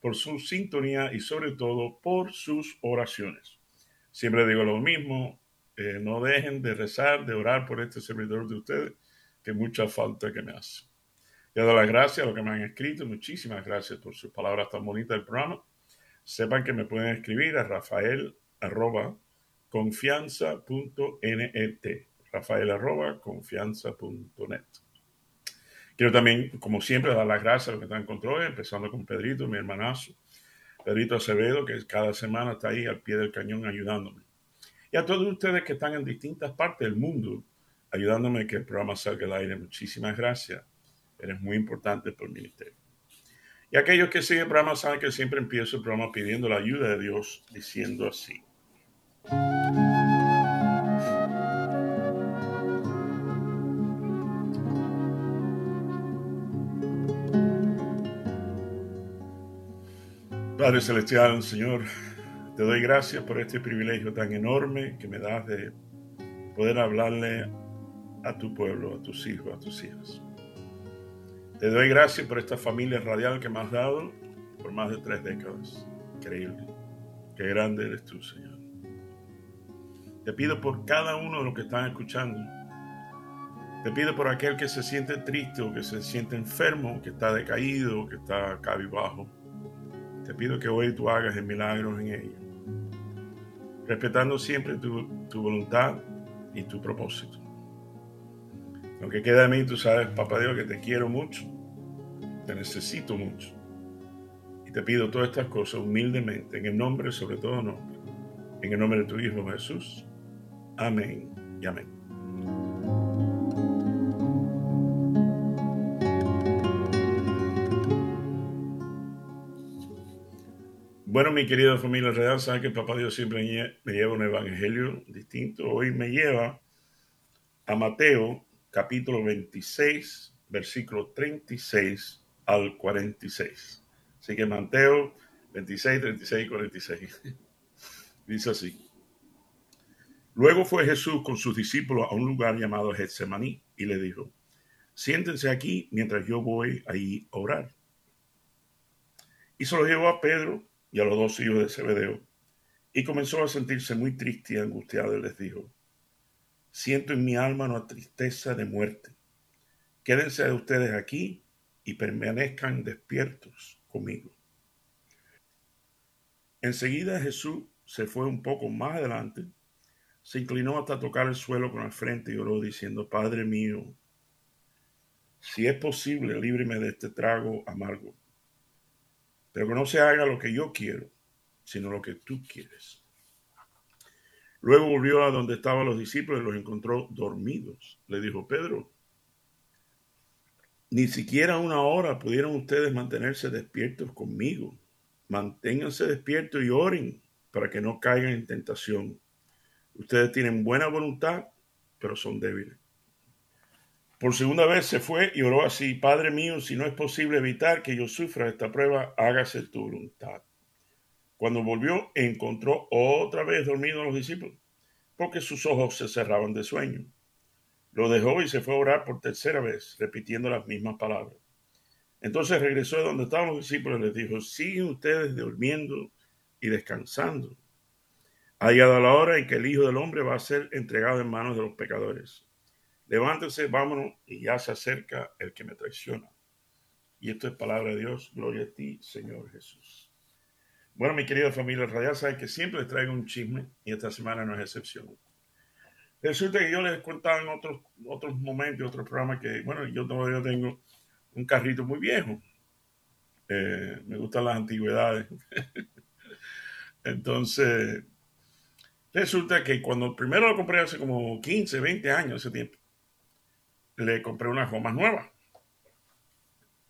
por su sintonía y sobre todo por sus oraciones. Siempre digo lo mismo, eh, no dejen de rezar, de orar por este servidor de ustedes, que mucha falta que me hace. Le doy las gracias a los que me han escrito, muchísimas gracias por sus palabras tan bonitas del programa. Sepan que me pueden escribir a rafael arroba confianza.net rafael arroba confianza.net. Quiero también, como siempre, dar las gracias a los que están en control, empezando con Pedrito, mi hermanazo, Pedrito Acevedo, que cada semana está ahí al pie del cañón ayudándome. Y a todos ustedes que están en distintas partes del mundo ayudándome a que el programa salga al aire. Muchísimas gracias. Eres muy importante por el ministerio. Y aquellos que siguen el programa saben que siempre empiezo el programa pidiendo la ayuda de Dios, diciendo así. Padre Celestial, Señor, te doy gracias por este privilegio tan enorme que me das de poder hablarle a tu pueblo, a tus hijos, a tus hijas. Te doy gracias por esta familia radial que me has dado por más de tres décadas. Increíble. Qué grande eres tú, Señor. Te pido por cada uno de los que están escuchando. Te pido por aquel que se siente triste o que se siente enfermo, que está decaído, que está cabizbajo. Te pido que hoy tú hagas el milagro en ellos, respetando siempre tu, tu voluntad y tu propósito. Lo que queda de mí, tú sabes, papá Dios, que te quiero mucho, te necesito mucho. Y te pido todas estas cosas humildemente, en el nombre, sobre todo nombre, en el nombre de tu Hijo Jesús. Amén y amén. Bueno, mi querida familia real, saben que Papá Dios siempre me lleva un evangelio distinto. Hoy me lleva a Mateo capítulo 26, versículo 36 al 46. Así que Mateo 26, 36 y 46. Dice así. Luego fue Jesús con sus discípulos a un lugar llamado Getsemaní y le dijo, siéntense aquí mientras yo voy ahí a orar. Y se lo llevó a Pedro y a los dos hijos de Zebedeo, y comenzó a sentirse muy triste y angustiado y les dijo, siento en mi alma una tristeza de muerte. Quédense ustedes aquí y permanezcan despiertos conmigo. Enseguida Jesús se fue un poco más adelante, se inclinó hasta tocar el suelo con la frente y oró diciendo, Padre mío, si es posible, líbreme de este trago amargo pero que no se haga lo que yo quiero, sino lo que tú quieres. Luego volvió a donde estaban los discípulos y los encontró dormidos. Le dijo, Pedro, ni siquiera una hora pudieron ustedes mantenerse despiertos conmigo. Manténganse despiertos y oren para que no caigan en tentación. Ustedes tienen buena voluntad, pero son débiles. Por segunda vez se fue y oró así, Padre mío, si no es posible evitar que yo sufra esta prueba, hágase tu voluntad. Cuando volvió, encontró otra vez dormido a los discípulos, porque sus ojos se cerraban de sueño. Lo dejó y se fue a orar por tercera vez, repitiendo las mismas palabras. Entonces regresó a donde estaban los discípulos y les dijo, siguen ustedes durmiendo y descansando. Ha llegado la hora en que el Hijo del Hombre va a ser entregado en manos de los pecadores. Levántense, vámonos, y ya se acerca el que me traiciona. Y esto es palabra de Dios. Gloria a ti, Señor Jesús. Bueno, mi querida familia radial, saben que siempre les traigo un chisme y esta semana no es excepción. Resulta que yo les contaba en otros, otros momentos, otros programas, que, bueno, yo todavía tengo un carrito muy viejo. Eh, me gustan las antigüedades. Entonces, resulta que cuando primero lo compré hace como 15, 20 años, ese tiempo, le compré unas gomas nuevas.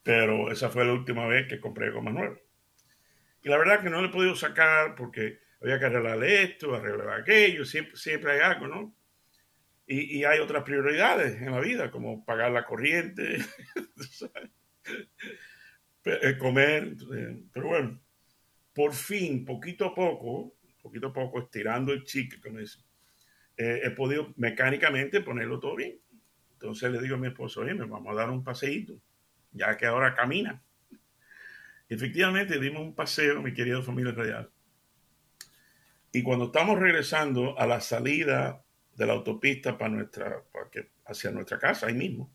Pero esa fue la última vez que compré gomas nuevas. Y la verdad que no le he podido sacar porque había que arreglar esto, arreglar aquello, siempre, siempre hay algo, ¿no? Y, hay otras prioridades en la vida, como pagar la corriente, eh, comer, pero bueno, por fin, poquito a poco, poquito a poco, estirando el chique, como dice, eh, he podido mecánicamente ponerlo todo bien. Entonces le digo a mi esposo, oye, me vamos a dar un paseíto, ya que ahora camina. Efectivamente, dimos un paseo, mi querida familia real. Y cuando estamos regresando a la salida de la autopista para nuestra, para que, hacia nuestra casa, ahí mismo,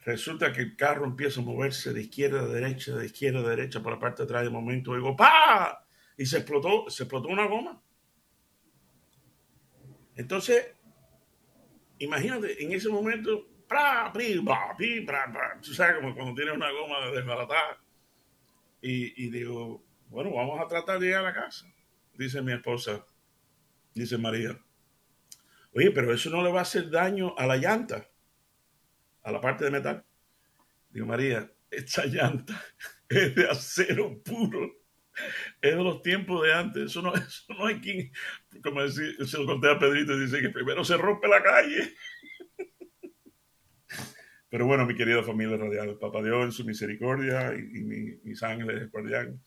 resulta que el carro empieza a moverse de izquierda a derecha, de izquierda a derecha, por la parte de atrás. De momento digo, ¡pa! Y se explotó, se explotó una goma. Entonces, imagínate, en ese momento, ¡pra! Tú sabes, como cuando tienes una goma desbaratada. Y, y digo, bueno, vamos a tratar de llegar a la casa dice mi esposa, dice María, oye, pero eso no le va a hacer daño a la llanta, a la parte de metal. Digo, María, esta llanta es de acero puro. Es de los tiempos de antes. Eso no, eso no hay quien, como decir, se lo conté a Pedrito, dice que primero se rompe la calle. Pero bueno, mi querida familia radial, Papá Dios en su misericordia y, mis ángeles guardián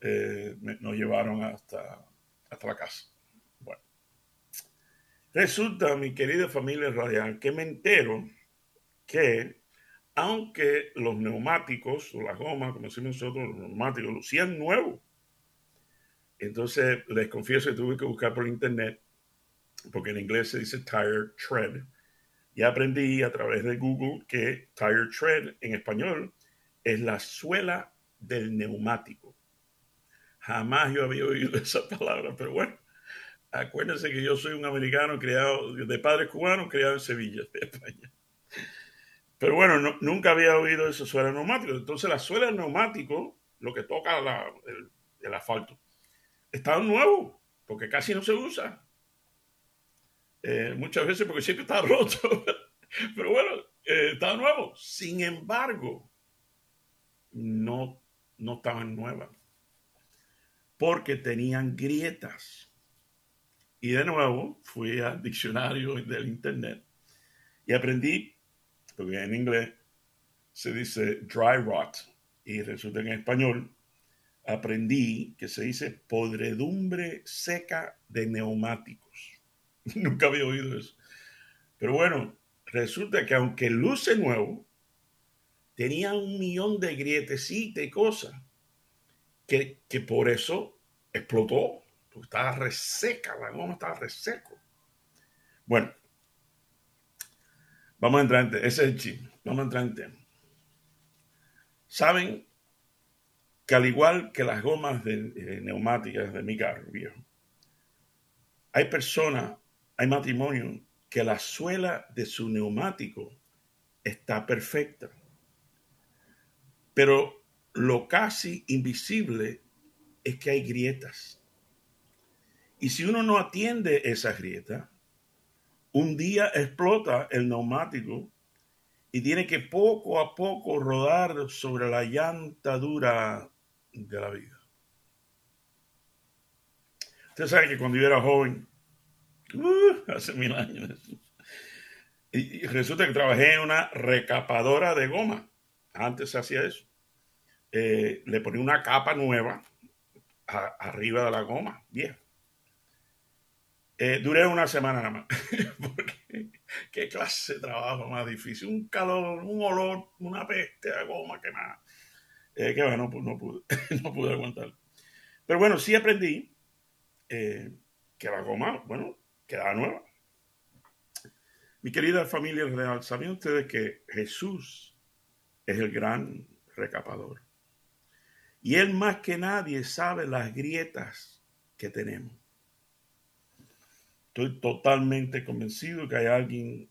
eh, nos llevaron hasta, hasta la casa. Bueno, resulta, mi querida familia radial, que me entero que aunque los neumáticos o las gomas, como decimos nosotros, los neumáticos, lucían nuevos. Entonces, les confieso que tuve que buscar por internet, porque en inglés se dice tire tread. Y aprendí a través de Google que tire tread en español es la suela del neumático. Jamás yo había oído esa palabra, pero bueno, acuérdense que yo soy un americano criado de padres cubanos, criado en Sevilla, España. Pero bueno, nunca había oído eso suela neumático. Entonces la suela neumático, lo que toca el, asfalto, está nuevo, porque casi no se usa. Eh, muchas veces porque siempre está roto. Pero bueno, eh, está nuevo. Sin embargo, no, no estaban nuevas porque tenían grietas. Y de nuevo fui al diccionario del Internet y aprendí, porque en inglés se dice dry rot y resulta en español aprendí que se dice podredumbre seca de neumáticos. Nunca había oído eso. Pero bueno, resulta que aunque luce nuevo, tenía un millón de grietecitas y cosas que, por eso explotó, porque estaba reseca, la goma estaba reseco. Bueno, vamos a entrar en ese es el chip, vamos a entrar en tema. Saben que al igual que las gomas de, eh, neumáticas de mi carro viejo, hay personas, hay matrimonios que la suela de su neumático está perfecta. Pero lo casi invisible es que hay grietas. Y si uno no atiende esas grietas, un día explota el neumático y tiene que poco a poco rodar sobre la llanta dura de la vida. Usted sabe que cuando yo era joven, uh, hace mil años, y resulta que trabajé en una recapadora de goma. Antes se hacía eso. Eh, le ponía una capa nueva arriba de la goma, bien. Eh, duré una semana nada más, porque qué clase de trabajo más difícil, un calor, un olor, una peste de goma quemada, eh, que bueno, pues no pude, no pude aguantar. Pero bueno, sí aprendí eh, que la goma, bueno, quedaba nueva. Mi querida familia real, ¿sabían ustedes que Jesús es el gran recapador? Y Él más que nadie sabe las grietas que tenemos. Estoy totalmente convencido que hay alguien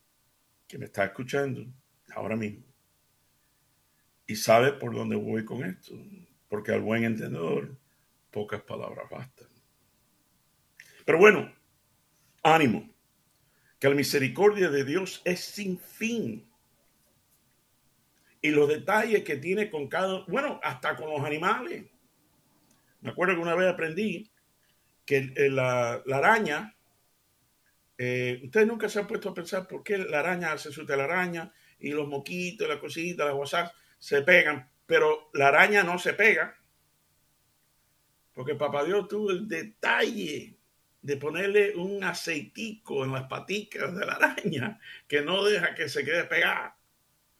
que me está escuchando ahora mismo y sabe por dónde voy con esto, porque al buen entendedor pocas palabras bastan. Pero bueno, ánimo, que la misericordia de Dios es sin fin y los detalles que tiene con cada, bueno, hasta con los animales. Me acuerdo que una vez aprendí que la, araña, eh, ustedes nunca se han puesto a pensar por qué la araña hace su telaraña y los moquitos, las cositas, las WhatsApp se pegan, pero la araña no se pega. Porque papá Dios tuvo el detalle de ponerle un aceitico en las paticas de la araña que no deja que se quede pegada.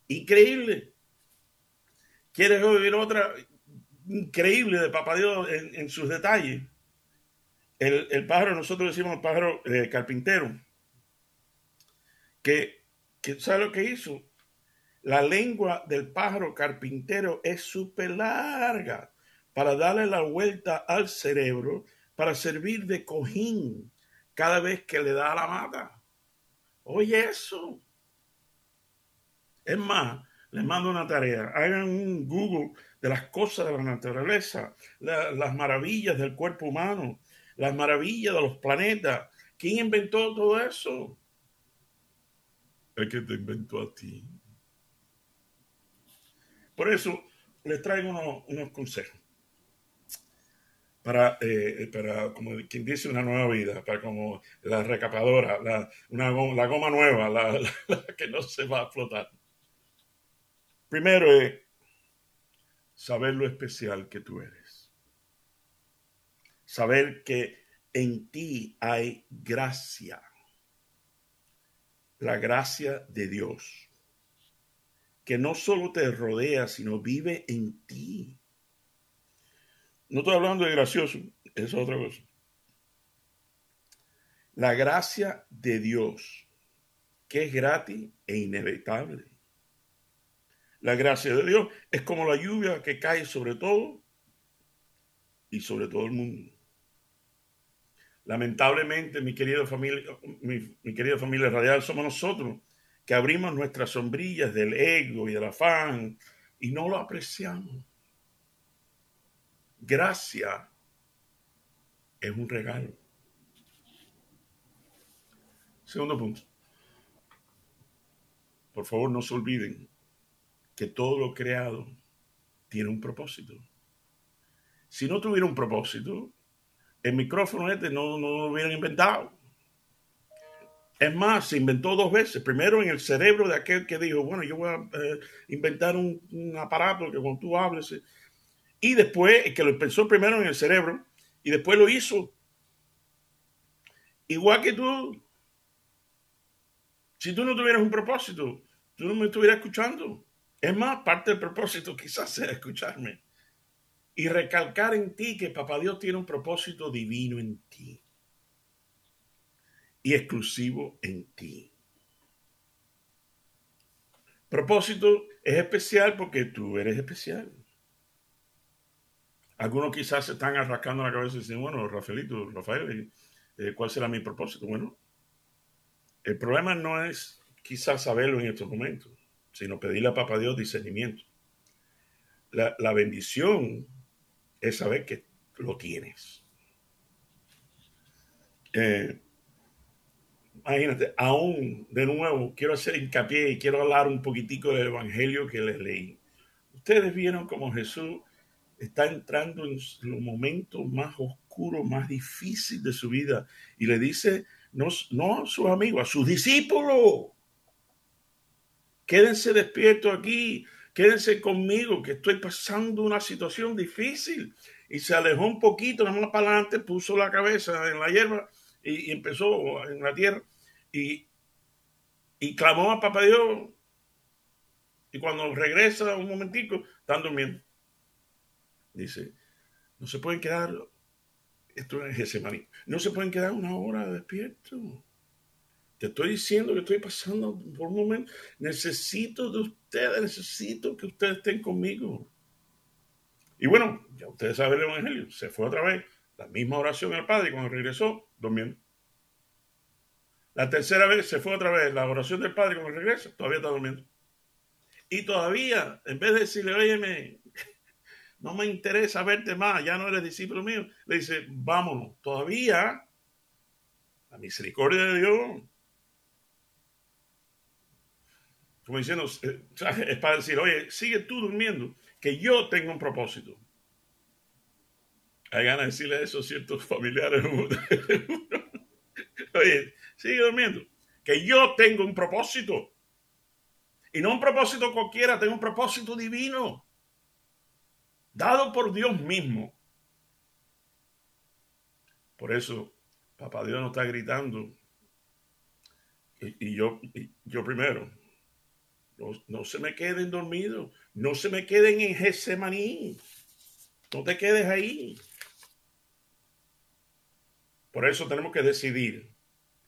Increíble. ¿Quieres oír otra increíble de papá Dios en, sus detalles? El, pájaro, nosotros decimos el pájaro eh, carpintero, que, que ¿sabe lo que hizo? La lengua del pájaro carpintero es súper larga para darle la vuelta al cerebro, para servir de cojín cada vez que le da la mata. Oye eso. Es más, les mando una tarea. Hagan un Google de las cosas de la naturaleza, las maravillas del cuerpo humano, las maravillas de los planetas. ¿Quién inventó todo eso? El que te inventó a ti. Por eso les traigo unos, consejos para, eh, para, como quien dice, una nueva vida, para como la recapadora, la, una goma, la goma nueva, la, que no se va a flotar. Primero es saber lo especial que tú eres. Saber que en ti hay gracia. La gracia de Dios que no solo te rodea, sino vive en ti. No estoy hablando de gracioso, es otra cosa. La gracia de Dios, que es gratis e inevitable. La gracia de Dios es como la lluvia que cae sobre todo y sobre todo el mundo. Lamentablemente, mi querida familia, mi, mi querida familia radial, somos nosotros que abrimos nuestras sombrillas del ego y del afán y no lo apreciamos. Gracia es un regalo. Segundo punto. Por favor, no se olviden que todo lo creado tiene un propósito. Si no tuviera un propósito, el micrófono este no, no lo hubieran inventado. Es más, se inventó dos veces. Primero en el cerebro de aquel que dijo, bueno, yo voy a eh, inventar un, aparato que cuando tú hables. Eh". Y después, que lo pensó primero en el cerebro y después lo hizo. Igual que tú. Si tú no tuvieras un propósito, tú no me estuvieras escuchando. Es más, parte del propósito quizás sea escucharme. Y recalcar en ti que Papá Dios tiene un propósito divino en ti y exclusivo en ti. Propósito es especial porque tú eres especial. Algunos quizás se están arrascando la cabeza y dicen, bueno, Rafaelito, Rafael, eh, ¿cuál será mi propósito? Bueno, el problema no es quizás saberlo en estos momentos, sino pedirle a Papá Dios discernimiento. La, la bendición es saber que lo tienes. Eh, imagínate, aún de nuevo quiero hacer hincapié y quiero hablar un poquitico del evangelio que les leí. Ustedes vieron como Jesús está entrando en los momentos más oscuros, más difíciles de su vida y le dice, no, no a sus amigos, a sus discípulos, quédense despiertos aquí, quédense conmigo, que estoy pasando una situación difícil. Y se alejó un poquito, nada más para adelante, puso la cabeza en la hierba y, empezó en la tierra y, y clamó a Papá Dios. Y cuando regresa un momentico, están durmiendo. Dice, no se pueden quedar, esto es Gesemaní, no se pueden quedar una hora despierto. Te estoy diciendo que estoy pasando por un momento. Necesito de ustedes, necesito que ustedes estén conmigo. Y bueno, ya ustedes saben el Evangelio. Se fue otra vez la misma oración al Padre cuando regresó, durmiendo. La tercera vez se fue otra vez la oración del Padre cuando regresa, todavía está durmiendo. Y todavía, en vez de decirle, oye, no me interesa verte más, ya no eres discípulo mío, le dice, vámonos, todavía la misericordia de Dios. Como diciendo, eh, es para decir, oye, sigue tú durmiendo, que yo tengo un propósito. Hay ganas de decirle eso a ciertos familiares. Oye, sigue durmiendo. Que yo tengo un propósito. Y no un propósito cualquiera, tengo un propósito divino. Dado por Dios mismo. Por eso, Papá Dios nos está gritando. Y, yo, yo primero, no, se me queden dormidos, no se me queden en Getsemaní. No te quedes ahí. Por eso tenemos que decidir,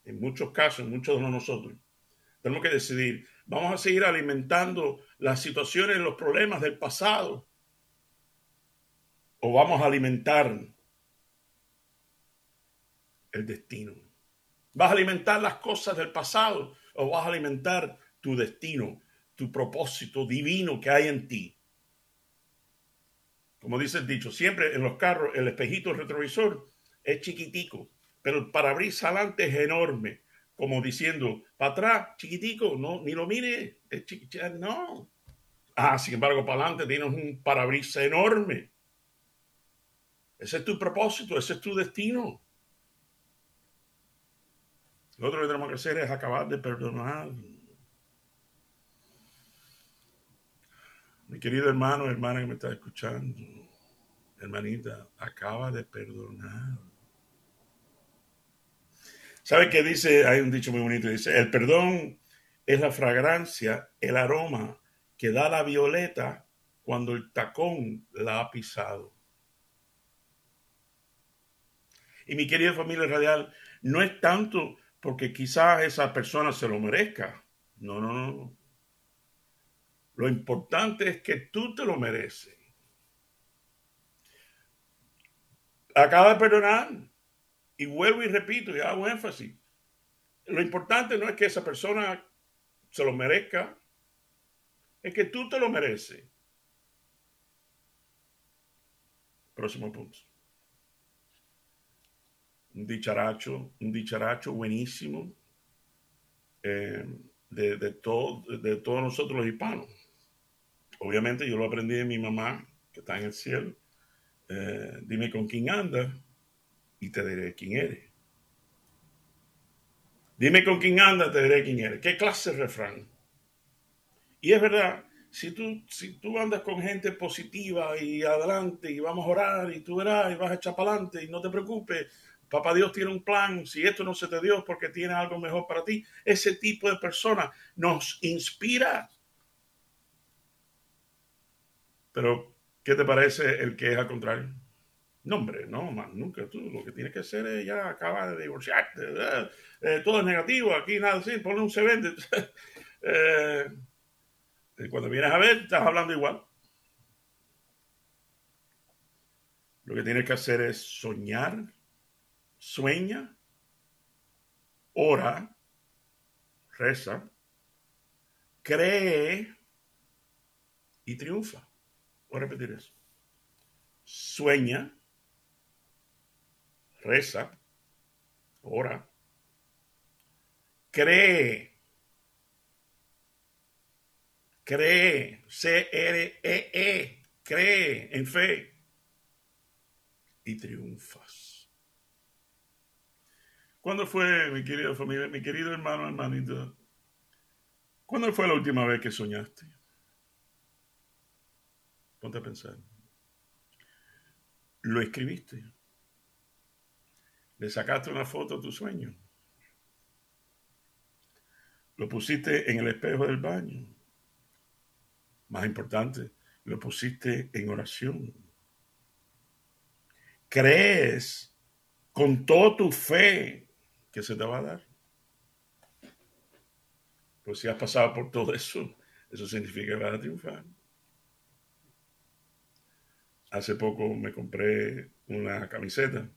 en muchos casos, en muchos de nosotros, tenemos que decidir, vamos a seguir alimentando las situaciones, los problemas del pasado, o vamos a alimentar el destino. ¿Vas a alimentar las cosas del pasado o vas a alimentar tu destino, tu propósito divino que hay en ti? Como dice el dicho, siempre en los carros el espejito retrovisor es chiquitico, pero el parabrisas adelante es enorme, como diciendo, para atrás, chiquitico, no, ni lo mire, es no. Ah, sin embargo, para adelante tienes un parabrisas enorme. Ese es tu propósito, ese es tu destino. Lo otro que tenemos que hacer es acabar de perdonar. Mi querido hermano, hermana que me está escuchando, hermanita, acaba de perdonar. ¿Sabe qué dice? Hay un dicho muy bonito, dice, el perdón es la fragancia, el aroma que da la violeta cuando el tacón la ha pisado. Y mi querida familia radial, no es tanto porque quizás esa persona se lo merezca. No, no, no. Lo importante es que tú te lo mereces. Acaba de perdonar. Y vuelvo y repito y hago énfasis. Lo importante no es que esa persona se lo merezca, es que tú te lo mereces. Próximo punto un dicharacho, un dicharacho buenísimo eh, de, de, todo, de todos nosotros los hispanos. Obviamente yo lo aprendí de mi mamá, que está en el cielo. Eh, dime con quién anda y te diré quién eres. Dime con quién anda, te diré quién eres. ¿Qué clase de refrán? Y es verdad, si tú, si tú andas con gente positiva y adelante y vamos a orar y tú verás y vas a echar para adelante y no te preocupes, Papá Dios tiene un plan, si esto no se te dio porque tiene algo mejor para ti, ese tipo de persona nos inspira. Pero, ¿qué te parece el que es al contrario? No, hombre, no, más nunca. Tú lo que tienes que hacer es ya acaba de divorciarte. Eh, todo es negativo, aquí nada así, ponle un se vende. Eh, cuando vienes a ver, estás hablando igual. Lo que tienes que hacer es soñar sueña, ora, reza, cree y triunfa. Voy a repetir eso. Sueña, reza, ora, cree, cree, C-R-E-E, -E, cree en fe y triunfas. ¿Cuándo fue, mi querida familia, mi querido hermano, hermanito? ¿Cuándo fue la última vez que soñaste? Ponte a pensar. ¿Lo escribiste? ¿Le sacaste una foto a tu sueño? ¿Lo pusiste en el espejo del baño? Más importante, lo pusiste en oración. ¿Crees con toda tu fe que se te va a dar. Pues si has pasado por todo eso, eso significa que vas a triunfar. Hace poco me compré una camiseta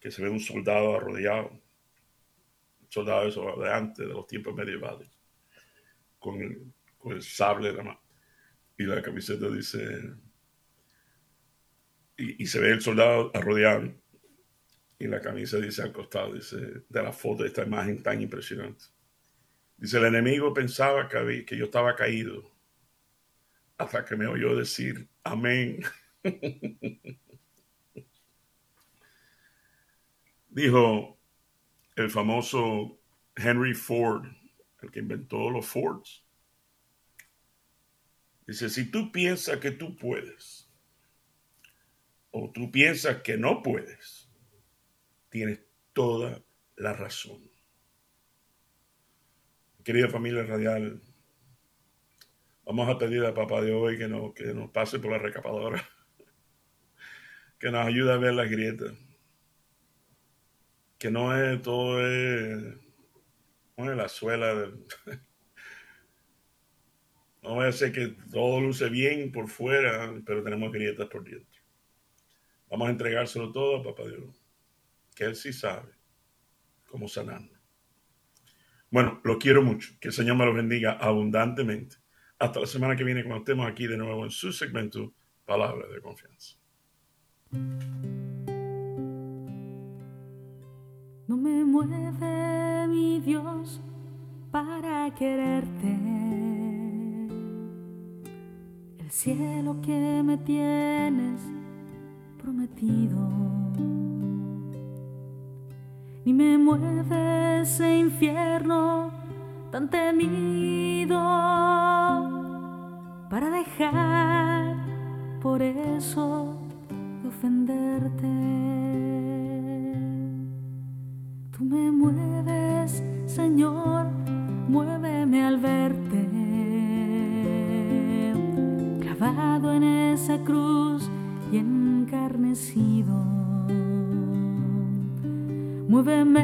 que se ve un soldado arrodillado, un soldado eso de antes, de los tiempos medievales, con el, sable de la mano. Y la camiseta dice, y, y se ve el soldado arrodillado y la camisa dice al costado, dice, de la foto de esta imagen tan impresionante. Dice, el enemigo pensaba que, que yo estaba caído hasta que me oyó decir, amén. Dijo el famoso Henry Ford, el que inventó los Fords. Dice, si tú piensas que tú puedes o tú piensas que no puedes, tienes toda la razón. Querida familia radial, vamos a pedir a papá de hoy que, no, que nos pase por la recapadora, que nos ayude a ver las grietas, que no es todo es, no es la suela. No voy a ser que todo luce bien por fuera, pero tenemos grietas por dentro. Vamos a entregárselo todo a Papá Dios, que Él sí sabe cómo sanarnos. Bueno, lo quiero mucho. Que el Señor me lo bendiga abundantemente. Hasta la semana que viene, cuando estemos aquí de nuevo en su segmento Palabra de Confianza. No me mueve mi Dios para quererte. El cielo que me tienes prometido ni me mueve ese infierno tan temido para dejar por eso Tú me mueves, Señor, muéveme al verte, clavado en esa cruz y encarnecido. Muéveme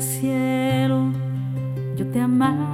cielo, yo te amara.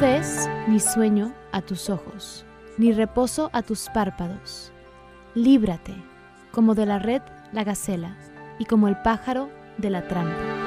Des ni sueño a tus ojos, ni reposo a tus párpados. Líbrate, como de la red la gacela, y como el pájaro de la trampa.